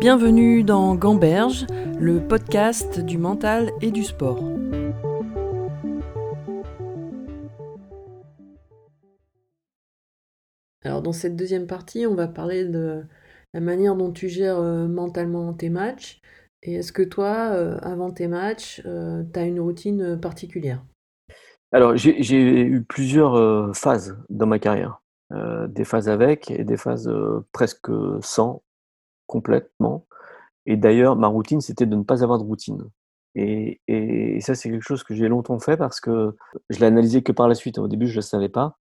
Bienvenue dans Gamberge, le podcast du mental et du sport. Alors dans cette deuxième partie, on va parler de la manière dont tu gères euh, mentalement tes matchs. Et est-ce que toi, euh, avant tes matchs, euh, tu as une routine particulière? Alors j'ai eu plusieurs phases dans ma carrière. des phases avec et des phases presque sans complètement. Et d'ailleurs, ma routine, c'était de ne pas avoir de routine. Et, et, ça, c'est quelque chose que j'ai longtemps fait parce que je l'ai analysé que par la suite. Au début, je ne le savais pas.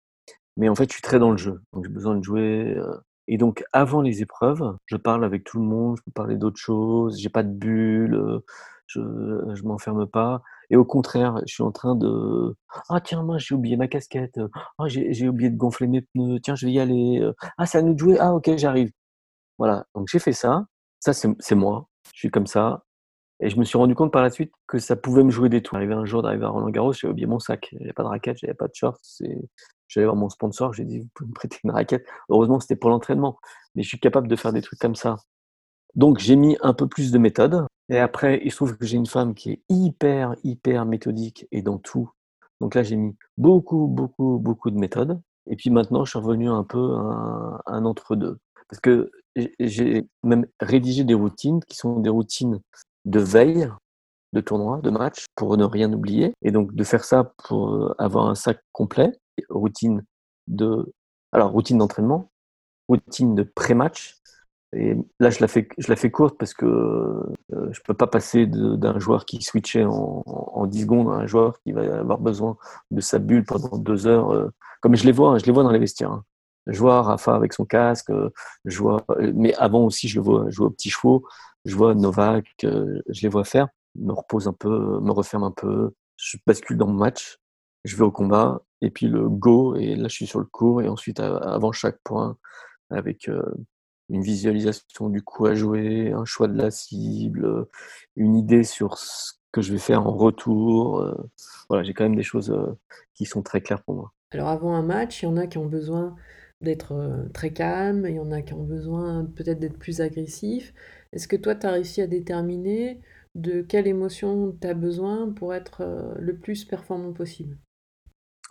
Mais en fait, je suis très dans le jeu. Donc, j'ai besoin de jouer. Euh. Et donc, avant les épreuves, je parle avec tout le monde, je peux parler d'autres choses, j'ai pas de bulle, euh, je ne m'enferme pas. Et au contraire, je suis en train de Ah, tiens, moi, j'ai oublié ma casquette. Ah, j'ai oublié de gonfler mes pneus. Tiens, je vais y aller. Ah, c'est à nous de jouer. Ah, ok, j'arrive. Voilà, donc j'ai fait ça. Ça, c'est moi. Je suis comme ça. Et je me suis rendu compte par la suite que ça pouvait me jouer des tours. Arrivé un jour d'arriver à Roland Garros, j'ai oublié mon sac. J'avais pas de raquette, j'avais pas de shorts. J'allais voir mon sponsor, j'ai dit, vous pouvez me prêter une raquette. Heureusement, c'était pour l'entraînement. Mais je suis capable de faire des trucs comme ça. Donc, j'ai mis un peu plus de méthode. Et après, il se trouve que j'ai une femme qui est hyper, hyper méthodique et dans tout. Donc là, j'ai mis beaucoup, beaucoup, beaucoup de méthode. Et puis maintenant, je suis revenu un peu à un entre-deux. Parce que j'ai même rédigé des routines qui sont des routines de veille, de tournoi, de match, pour ne rien oublier. Et donc de faire ça pour euh, avoir un sac complet, routine de, alors routine d'entraînement, routine de pré-match. Et là, je la fais, je la fais courte parce que euh, je peux pas passer d'un joueur qui switchait en, en, 10 secondes à un joueur qui va avoir besoin de sa bulle pendant deux heures. Euh, comme je les vois, hein, je les vois dans les vestiaires. Hein. Je vois Rafa avec son casque, je vois, mais avant aussi, je le vois jouer aux petits chevaux, je vois Novak, je les vois faire, me repose un peu, me referme un peu, je bascule dans mon match, je vais au combat, et puis le go, et là je suis sur le cours, et ensuite avant chaque point, avec une visualisation du coup à jouer, un choix de la cible, une idée sur ce que je vais faire en retour. Voilà, j'ai quand même des choses qui sont très claires pour moi. Alors avant un match, il y en a qui ont besoin d'être euh, très calme, il y en a qui ont besoin peut-être d'être plus agressifs. Est-ce que toi, tu as réussi à déterminer de quelle émotion tu as besoin pour être euh, le plus performant possible?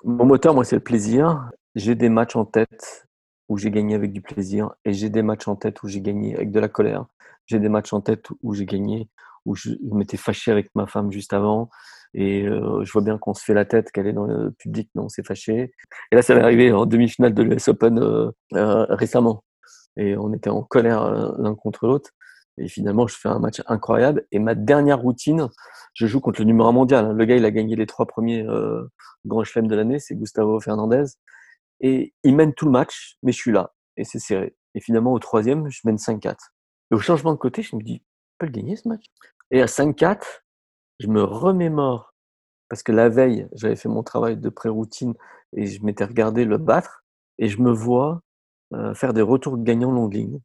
Mon moteur, moi, c'est le plaisir. J'ai des matchs en tête où j'ai gagné avec du plaisir et j'ai des matchs en tête où j'ai gagné avec de la colère. J'ai des matchs en tête où j'ai gagné, où je m'étais fâché avec ma femme juste avant et euh, je vois bien qu'on se fait la tête, qu'elle est dans le public, mais on s'est fâché. Et là, ça m'est arrivé en demi-finale de l'US Open euh, euh, récemment. Et on était en colère l'un contre l'autre. Et finalement, je fais un match incroyable. Et ma dernière routine, je joue contre le numéro mondial. Le gars, il a gagné les trois premiers grands chelems de l'année, c'est Gustavo Fernandez. Et il mène tout le match, mais je suis là. Et c'est serré. Et finalement, au troisième, je mène 5-4. Et au changement de côté, je me dis, je peux le gagner ce match? Et à 5-4, je me remémore, parce que la veille, j'avais fait mon travail de pré-routine et je m'étais regardé le battre, et je me vois faire des retours gagnants longue ligne.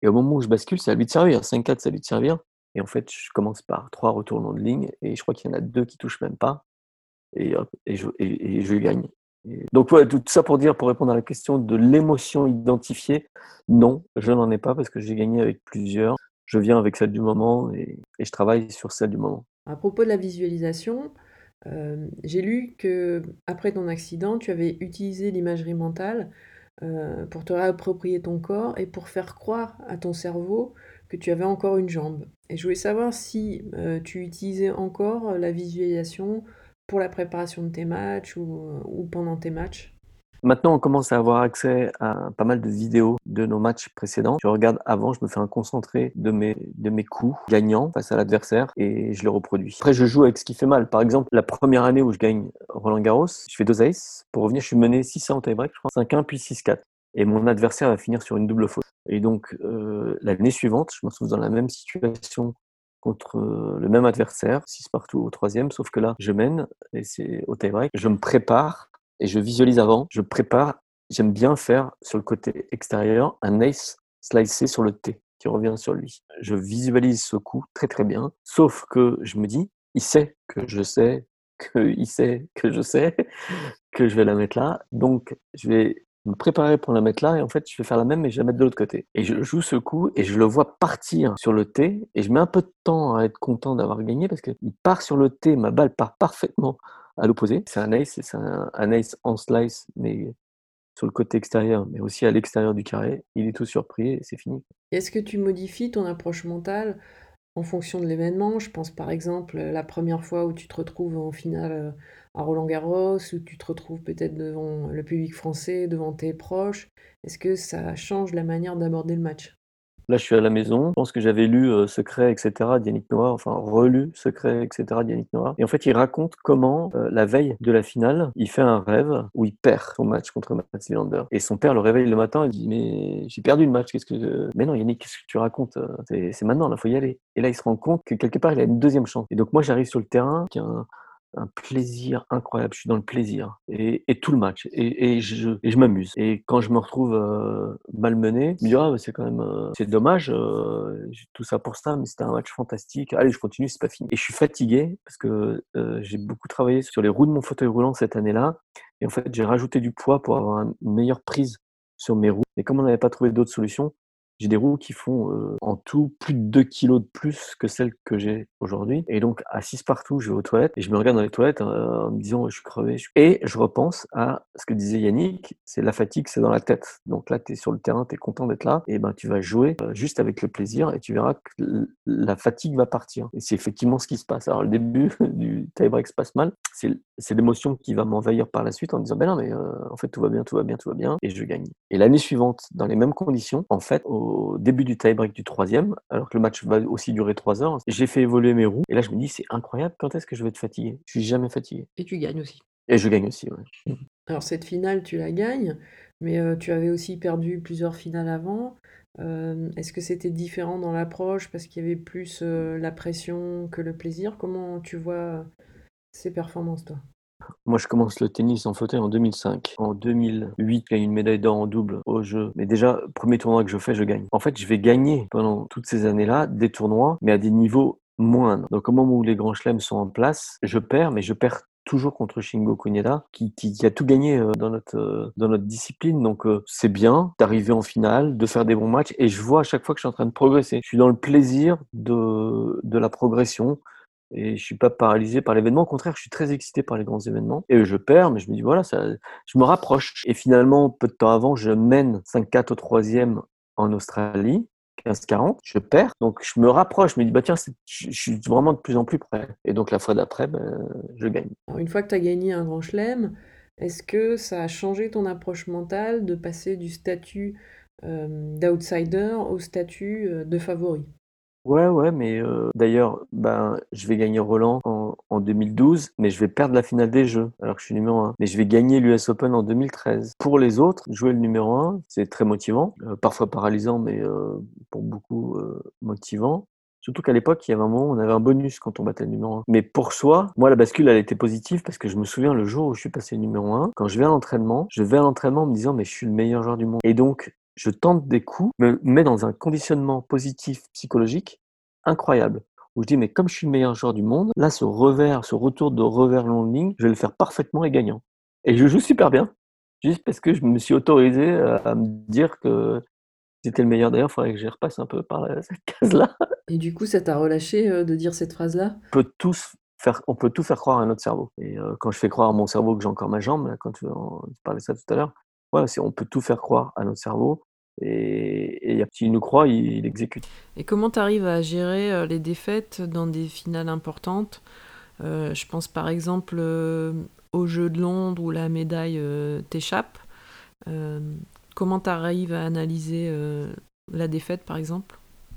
Et au moment où je bascule, c'est à lui de servir. 5-4, c'est à lui de servir. Et en fait, je commence par trois retours longue ligne, et je crois qu'il y en a deux qui touchent même pas. Et, et, je, et, je gagne. donc, ouais, tout ça pour dire, pour répondre à la question de l'émotion identifiée, non, je n'en ai pas parce que j'ai gagné avec plusieurs. Je viens avec celle du moment et je travaille sur celle du moment. À propos de la visualisation, euh, j'ai lu que après ton accident, tu avais utilisé l'imagerie mentale euh, pour te réapproprier ton corps et pour faire croire à ton cerveau que tu avais encore une jambe. Et je voulais savoir si euh, tu utilisais encore la visualisation pour la préparation de tes matchs ou pendant tes matchs. Maintenant, on commence à avoir accès à pas mal de vidéos de nos matchs précédents. Je regarde avant, je me fais un concentré de mes, de mes coups gagnants face à l'adversaire et je les reproduis. Après, je joue avec ce qui fait mal. Par exemple, la première année où je gagne Roland Garros, je fais deux aces. Pour revenir, je suis mené 6 en tie-break, je crois. 5-1 puis 6-4. Et mon adversaire va finir sur une double faute. Et donc, euh, l'année suivante, je me retrouve dans la même situation contre euh, le même adversaire, 6 partout au troisième, sauf que là, je mène, et c'est au tie-break. Je me prépare et je visualise avant, je prépare. J'aime bien faire sur le côté extérieur un ace slicé sur le T qui revient sur lui. Je visualise ce coup très très bien, sauf que je me dis, il sait que je sais, qu'il sait que je sais que je vais la mettre là, donc je vais me préparer pour la mettre là et en fait, je vais faire la même mais je vais la mettre de l'autre côté et je joue ce coup et je le vois partir sur le T et je mets un peu de temps à être content d'avoir gagné parce qu'il part sur le T, ma balle part parfaitement à l'opposé. C'est un ace, c'est un, en slice mais sur le côté extérieur, mais aussi à l'extérieur du carré. Il est tout surpris et c'est fini. Est-ce que tu modifies ton approche mentale en fonction de l'événement? Je pense par exemple la première fois où tu te retrouves en finale euh, à Roland-Garros, où tu te retrouves peut-être devant le public français, devant tes proches. Est-ce que ça change la manière d'aborder le match? Là, je suis à la maison. Je pense que j'avais lu euh, Secret, etc. d'Yannick Noah, enfin relu Secret, etc. d'Yannick Noah. Et en fait, il raconte comment, euh, la veille de la finale, il fait un rêve où il perd son match contre Matt Lander. Et son père le réveille le matin et dit Mais j'ai perdu le match, qu'est-ce que. Mais non, Yannick, qu'est-ce que tu racontes? C'est maintenant, là, faut y aller. Et là, il se rend compte que quelque part, il a une deuxième chance. Et donc, moi, j'arrive sur le terrain, qui a un plaisir incroyable. Je suis dans le plaisir et, et tout le match et, et je, et je m'amuse. Et quand je me retrouve euh, malmené, je me dis ah c'est quand même euh, c'est dommage. Euh, tout ça pour ça, mais c'était un match fantastique. Allez, je continue, c'est pas fini. Et je suis fatigué parce que euh, j'ai beaucoup travaillé sur les roues de mon fauteuil roulant cette année-là. Et en fait, j'ai rajouté du poids pour avoir une meilleure prise sur mes roues. Et comme on n'avait pas trouvé d'autres solutions, j'ai des roues qui font euh, en tout plus de 2 kilos de plus que celles que j'ai aujourd'hui. Et donc, 6 partout, je vais aux toilettes et je me regarde dans les toilettes euh, en me disant, je suis crevé. Et je repense à ce que disait Yannick, c'est la fatigue, c'est dans la tête. Donc là, tu es sur le terrain, tu es content d'être là, et ben tu vas jouer euh, juste avec le plaisir et tu verras que la fatigue va partir. Et c'est effectivement ce qui se passe. Alors, le début du tie-break se passe mal. C'est l'émotion qui va m'envahir par la suite en disant, ben non, mais en fait, tout va bien, tout va bien, tout va bien, et je gagne. Et l'année suivante, dans les mêmes conditions, en fait, au au début du tie-break du troisième, alors que le match va aussi durer trois heures. J'ai fait évoluer mes roues et là je me dis c'est incroyable, quand est-ce que je vais être fatigué? Je suis jamais fatigué. Et tu gagnes aussi. Et je gagne aussi, ouais. Alors cette finale, tu la gagnes, mais euh, tu avais aussi perdu plusieurs finales avant. Euh, est-ce que c'était différent dans l'approche parce qu'il y avait plus euh, la pression que le plaisir? Comment tu vois ces performances, toi? Moi, je commence le tennis en fauteuil en 2005. En 2008, j'ai une médaille d'or en double au jeu. Mais déjà, premier tournoi que je fais, je gagne. En fait, je vais gagner pendant toutes ces années-là des tournois, mais à des niveaux moindres. Donc, au moment où les grands chelems sont en place, je perds, mais je perds toujours contre Shingo Kunieda, qui, a tout gagné euh, dans notre euh, dans notre discipline. Donc euh, c'est bien d'arriver en finale, de faire des bons matchs, et je vois à chaque fois que je suis en train de progresser. Je suis dans le plaisir de la progression et je suis pas paralysé par l'événement. Au contraire, je suis très excité par les grands événements. Et je perds, mais je me dis voilà, je me rapproche. Et finalement, peu de temps avant, je mène 5-4 au troisième en Australie. 15-40, je perds, donc je me rapproche, je me dis, bah tiens, je, suis vraiment de plus en plus près. Et donc la fois d'après, ben, je gagne. Une fois que tu as gagné un grand chelem, est-ce que ça a changé ton approche mentale de passer du statut euh, d'outsider au statut euh, de favori? Ouais, ouais, mais euh, d'ailleurs, ben, je vais gagner Roland en, en 2012, mais je vais perdre la finale des Jeux, alors que je suis numéro 1. Mais je vais gagner l'US Open en 2013. Pour les autres, jouer le numéro 1, c'est très motivant, euh, parfois paralysant, mais euh, pour beaucoup euh, motivant. Surtout qu'à l'époque, il y avait un moment où on avait un bonus quand on battait le numéro 1. Mais pour soi, moi, la bascule, elle était positive parce que je me souviens le jour où je suis passé numéro 1, quand je vais à l'entraînement, je vais à l'entraînement en me disant, mais je suis le meilleur joueur du monde. Et donc, je tente des coups, me mets dans un conditionnement positif psychologique incroyable. Où je dis, mais comme je suis le meilleur joueur du monde, là, ce revers, ce retour de revers long ligne, je vais le faire parfaitement et gagnant. Et je joue super bien. Juste parce que je me suis autorisé à me dire que j'étais le meilleur. D'ailleurs, il faudrait que j'y repasse un peu par cette case-là. Et du coup, ça t'a relâché euh, de dire cette phrase-là? On peut tous faire, on peut tout faire croire à notre cerveau. Et euh, quand je fais croire à mon cerveau que j'ai encore ma jambe, quand tu, tu parlais de ça tout à l'heure, voilà, on peut tout faire croire à notre cerveau et, et s'il nous croit, il, exécute. Et comment tu arrives à gérer euh, les défaites dans des finales importantes? Euh, Je pense par exemple euh, au Jeu de Londres où la médaille euh, t'échappe. Comment tu arrives à analyser la défaite par exemple?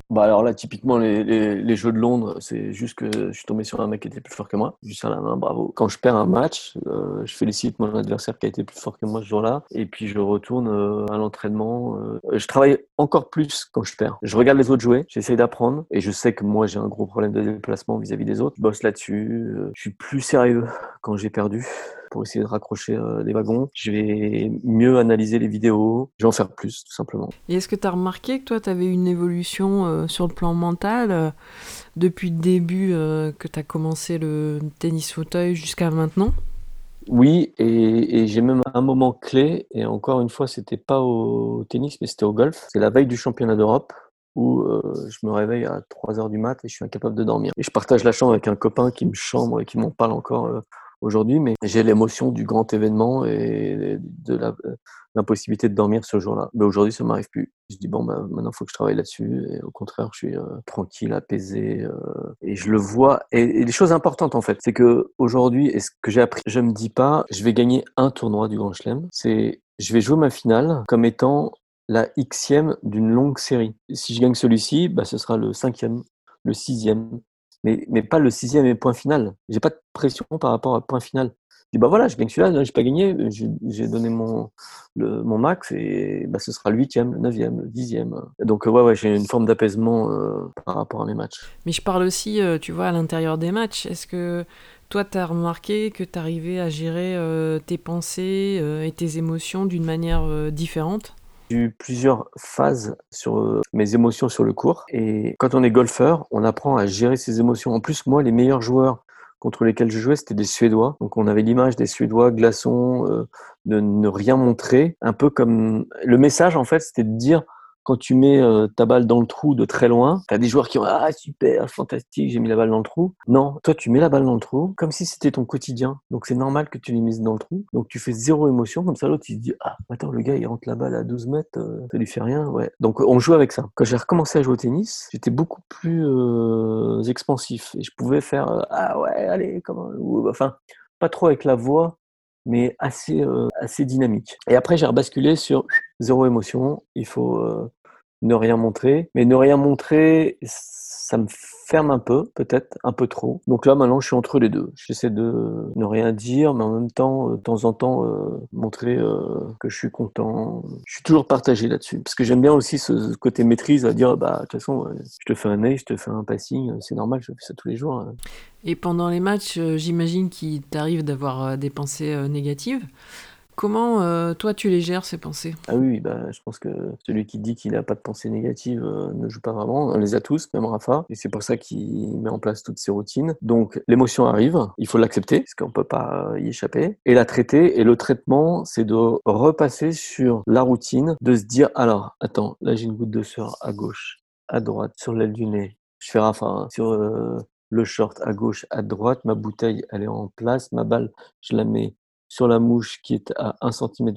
Bah alors là, typiquement, les, les, Jeux de Londres, c'est juste que je suis tombé sur un mec qui était plus fort que moi. Juste à la main, bravo. Quand je perds un match, euh, je félicite mon adversaire qui a été plus fort que moi ce jour-là. Et puis je retourne euh, à l'entraînement. Euh, je travaille encore plus quand je perds. Je regarde les autres jouer, j'essaye d'apprendre. Et je sais que moi, j'ai un gros problème de déplacement vis-à-vis -vis des autres. Je bosse là-dessus. je suis plus sérieux quand j'ai perdu pour essayer de raccrocher euh, des wagons. Je vais mieux analyser les vidéos. Je vais en faire plus, tout simplement. Et est-ce que tu as remarqué que toi, tu avais une évolution euh, sur le plan mental euh, depuis le début que tu as commencé le tennis fauteuil jusqu'à maintenant? Oui et et j'ai même un moment clé et encore une fois, c'était pas au tennis, mais c'était au golf. C'est la veille du championnat d'Europe où, je me réveille à 03:00 du mat et je suis incapable de dormir et je partage la chambre avec un copain qui me chambre et qui m'en parle encore, aujourd'hui, mais j'ai l'émotion du grand événement et de euh, l'impossibilité de dormir ce jour-là. Mais aujourd'hui, ça m'arrive plus. Je dis: «Bon, bah, maintenant, il faut que je travaille là-dessus» et au contraire, je suis, heu, tranquille, apaisé, heu et je le vois et les choses importantes, en fait, c'est qu'aujourd'hui et ce que j'ai appris, je me dis pas: «Je vais gagner un tournoi du Grand Chelem», c'est: «Je vais jouer ma finale comme étant la Xème d'une longue série. Si je gagne celui-ci, bah, ce sera le cinquième, le sixième, mais mais pas le sixième et point final. J'ai pas de pression par rapport à point final. Je dis: «Bah, voilà, je gagne celui-là, là, j'ai pas gagné, j'ai donné mon le mon max et bah, ce sera le huitième, le neuvième, le dixième». Donc, ouais, ouais, j'ai une forme d'apaisement, heu, par rapport à mes matchs. Mais je parle aussi, heu, tu vois, à l'intérieur des matchs. Est-ce que toi, tu as remarqué que tu arrivais à gérer, heu, tes pensées, et tes émotions d'une manière, différente? J'ai eu plusieurs phases sur, heu, mes émotions sur le court et quand on est golfeur, on apprend à gérer ses émotions. En plus, moi, les meilleurs joueurs contre lesquels je jouais, c'était des Suédois. Donc on avait l'image des Suédois glaçons, heu, de ne rien montrer. Un peu comme le message, en fait, c'était de dire: quand tu mets euh, ta balle dans le trou de très loin, tu as des joueurs qui ont ah super, fantastique, j'ai mis la balle dans le trou. Non, toi tu mets la balle dans le trou comme si c'était ton quotidien. Donc c'est normal que tu les mises dans le trou. Donc tu fais zéro émotion comme ça l'autre il se dit ah attends le gars il rentre la balle à 12 mètres, euh, ça lui fait rien, ouais. Donc on joue avec ça. Quand j'ai recommencé à jouer au tennis, j'étais beaucoup plus euh, expansif et je pouvais faire ah ouais allez comment enfin pas trop avec la voix mais assez euh, assez dynamique. Et après j'ai rebasculé sur zéro émotion, il faut euh, ne rien montrer. Mais ne rien montrer, ça me ferme un peu, peut-être un peu trop. Donc là, maintenant, je suis entre les deux. J'essaie de ne rien dire, mais en même temps, euh, de temps en temps, euh, montrer euh, que je suis content. Je suis toujours partagé là-dessus, parce que j'aime bien aussi ce côté maîtrise, à dire, bah, de toute façon, je te fais un nez, je te fais un passing, c'est normal, je fais ça tous les jours. Hein. Et pendant les matchs, j'imagine qu'il t'arrive d'avoir des pensées négatives. Comment, euh, toi, tu les gères ces pensées? Ah oui, bah, je pense que celui qui dit qu'il a pas de pensée négative, heu, ne joue pas vraiment. On les a tous, même Rafa et c'est pour ça qu'il met en place toutes ces routines. Donc l'émotion arrive, il faut l'accepter parce qu'on peut pas y échapper et la traiter et le traitement, c'est de repasser sur la routine, de se dire: «Alors, attends, là j'ai une goutte de sueur à gauche, à droite, sur l'aile du nez». Je fais Rafa, hein, sur, heu, le short à gauche, à droite, ma bouteille elle est en place, ma balle, je la mets sur la mouche qui est à 1 cm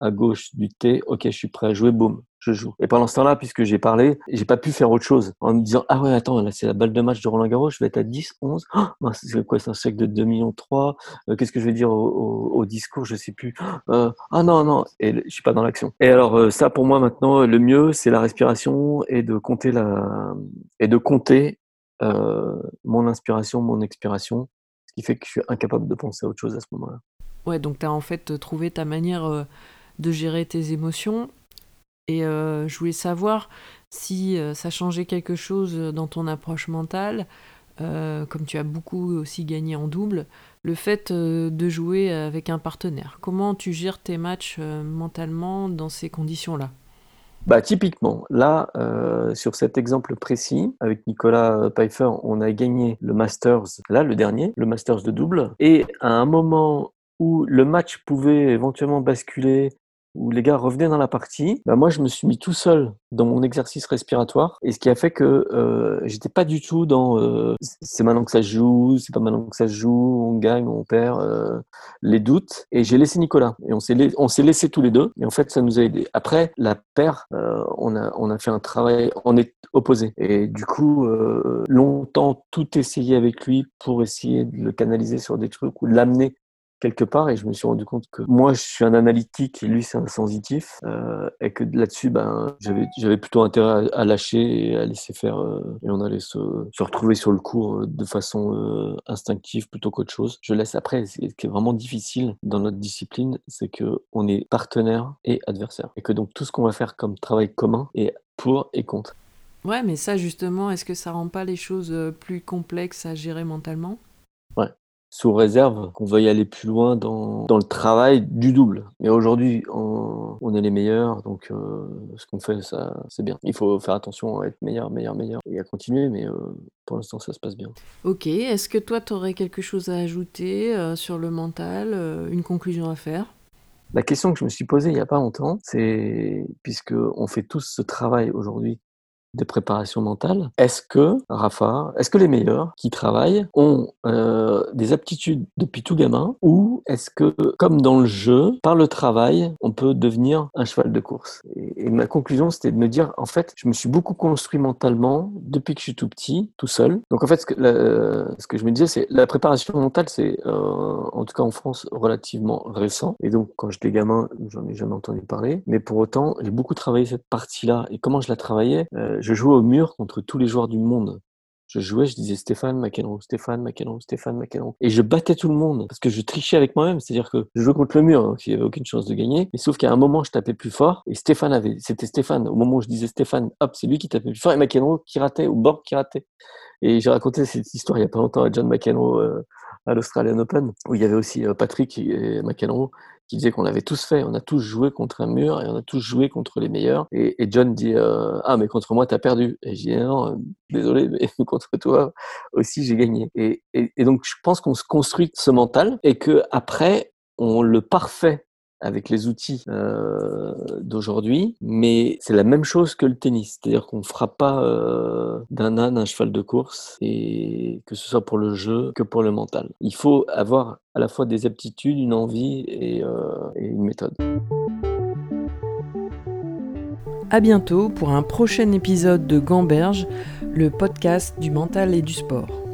à gauche du T, OK, je suis prêt à jouer, boum, je joue. Et pendant ce temps-là, puisque j'ai parlé, j'ai pas pu faire autre chose en me disant ah ouais attends là c'est la balle de match de Roland Garros, je vais être à 10, 11, oh, c'est quoi c'est un chèque de 2 millions 3, euh, qu'est-ce que je vais dire au, discours, je sais plus. Euh, ah non non et je suis pas dans l'action. Et alors euh, ça pour moi maintenant le mieux c'est la respiration et de compter la et de compter mon inspiration, mon expiration qui fait que je suis incapable de penser à autre chose à ce moment-là. Ouais, donc tu as en fait trouvé ta manière euh, de gérer tes émotions. Et euh, je voulais savoir si euh, ça changeait quelque chose dans ton approche mentale, comme tu as beaucoup aussi gagné en double, le fait de jouer avec un partenaire. Comment tu gères tes matchs mentalement dans ces conditions-là? Bah, typiquement, là, euh, sur cet exemple précis, avec Nicolas Pfeiffer, on a gagné le Masters, là, le dernier, le Masters de double. Et à un moment où le match pouvait éventuellement basculer où les gars revenaient dans la partie, bah moi je me suis mis tout seul dans mon exercice respiratoire. Et ce qui a fait que euh, j'étais pas du tout dans euh, c'est maintenant que ça joue, c'est pas maintenant que ça joue, on gagne, on perd, euh, les doutes. Et j'ai laissé Nicolas. Et on s'est on s'est laissé tous les deux. Et en fait ça nous a aidé. Après la paire, euh, on a on a fait un travail, on est opposé et du coup longtemps tout essayé avec lui pour essayer de le canaliser sur des trucs ou de l'amener quelque part et je me suis rendu compte que moi je suis un analytique et lui c'est un sensitif euh, et que là-dessus ben j'avais j'avais plutôt intérêt à, lâcher et à laisser faire euh, et on allait se, se retrouver sur le cours euh, de façon instinctive plutôt qu'autre chose. Je laisse après ce qui est vraiment difficile dans notre discipline c'est que on est partenaire et adversaire et que donc tout ce qu'on va faire comme travail commun est pour et contre. Ouais, mais ça justement, est-ce que ça rend pas les choses plus complexes à gérer mentalement? Ouais. Sous réserve qu'on veuille aller plus loin dans, dans le travail du double. Mais aujourd'hui, on, on, est les meilleurs, donc euh, ce qu'on fait, ça, c'est bien. Il faut faire attention à être meilleur, meilleur, meilleur et à continuer, mais euh, pour l'instant, ça se passe bien. Ok, est-ce que toi, tu aurais quelque chose à ajouter euh, sur le mental, une conclusion à faire? La question que je me suis posée il n'y a pas longtemps, c'est puisque on fait tous ce travail aujourd'hui de préparation mentale. Est-ce que, Rafa, est-ce que les meilleurs qui travaillent ont euh, des aptitudes depuis tout gamin ou est-ce que, comme dans le jeu, par le travail, on peut devenir un cheval de course? Et, ma conclusion, c'était de me dire, en fait, je me suis beaucoup construit mentalement depuis que je suis tout petit, tout seul. Donc en fait, ce que, je me disais, c'est la préparation mentale, c'est euh, en tout cas en France relativement récent. Et donc quand j'étais gamin, j'en ai jamais entendu parler. Mais pour autant, j'ai beaucoup travaillé cette partie-là. Et comment je la travaillais euh, je jouais au mur contre tous les joueurs du monde. Je jouais, je disais Stéphane McEnroe, Stéphane McEnroe, Stéphane McEnroe. Et je battais tout le monde parce que je trichais avec moi-même. C'est-à-dire que je jouais contre le mur, donc il n'y avait aucune chance de gagner. Mais sauf qu'à un moment, je tapais plus fort et Stéphane avait, c'était Stéphane. Au moment où je disais Stéphane, hop, c'est lui qui tapait plus fort et McEnroe qui ratait ou Borg qui ratait. Et j'ai raconté cette histoire il n'y a pas longtemps à John McEnroe à l'Australian Open où il y avait aussi euh, Patrick et McEnroe qui disait qu'on l'avait tous fait, on a tous joué contre un mur et on a tous joué contre les meilleurs. Et, John dit euh, ah mais contre moi t'as perdu. Et je dis non, euh, désolé, mais contre toi aussi j'ai gagné. Et, donc je pense qu'on se construit ce mental et que après on le parfait avec les outils euh, d'aujourd'hui, mais c'est la même chose que le tennis, c'est-à-dire qu'on ne fera pas euh, d'un âne un cheval de course, et que ce soit pour le jeu que pour le mental. Il faut avoir à la fois des aptitudes, une envie et, euh, une méthode. À bientôt pour un prochain épisode de Gamberge, le podcast du mental et du sport.